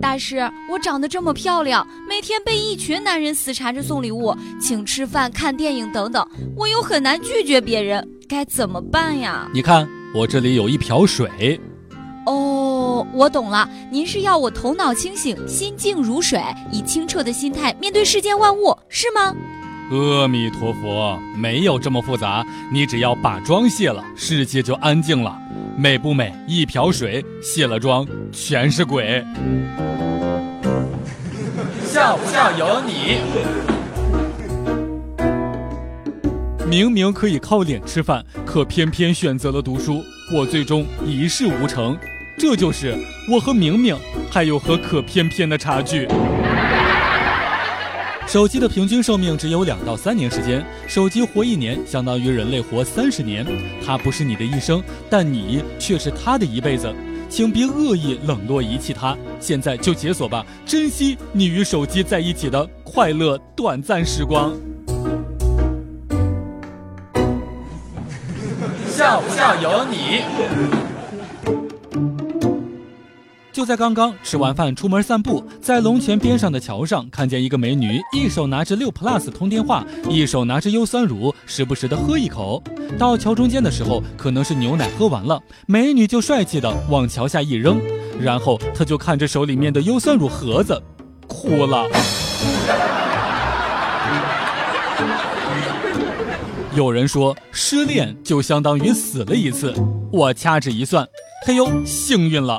大师，我长得这么漂亮，每天被一群男人死缠着送礼物、请吃饭、看电影等等，我又很难拒绝别人，该怎么办呀？你看，我这里有一瓢水。哦，我懂了，您是要我头脑清醒、心静如水，以清澈的心态面对世间万物，是吗？阿弥陀佛，没有这么复杂，你只要把妆卸了，世界就安静了。美不美？一瓢水，卸了妆，全是鬼。笑不笑由你。明明可以靠脸吃饭，可偏偏选择了读书，我最终一事无成。这就是我和明明，还有和可偏偏的差距。手机的平均寿命只有两到三年时间，手机活一年相当于人类活三十年。它不是你的一生，但你却是它的一辈子。请别恶意冷落遗弃它，现在就解锁吧，珍惜你与手机在一起的快乐短暂时光。笑不笑由你。就在刚刚吃完饭出门散步，在龙泉边上的桥上，看见一个美女，一手拿着六 plus 通电话，一手拿着优酸乳，时不时的喝一口。到桥中间的时候，可能是牛奶喝完了，美女就帅气的往桥下一扔，然后她就看着手里面的优酸乳盒子，哭了。有人说失恋就相当于死了一次，我掐指一算，嘿呦，幸运了。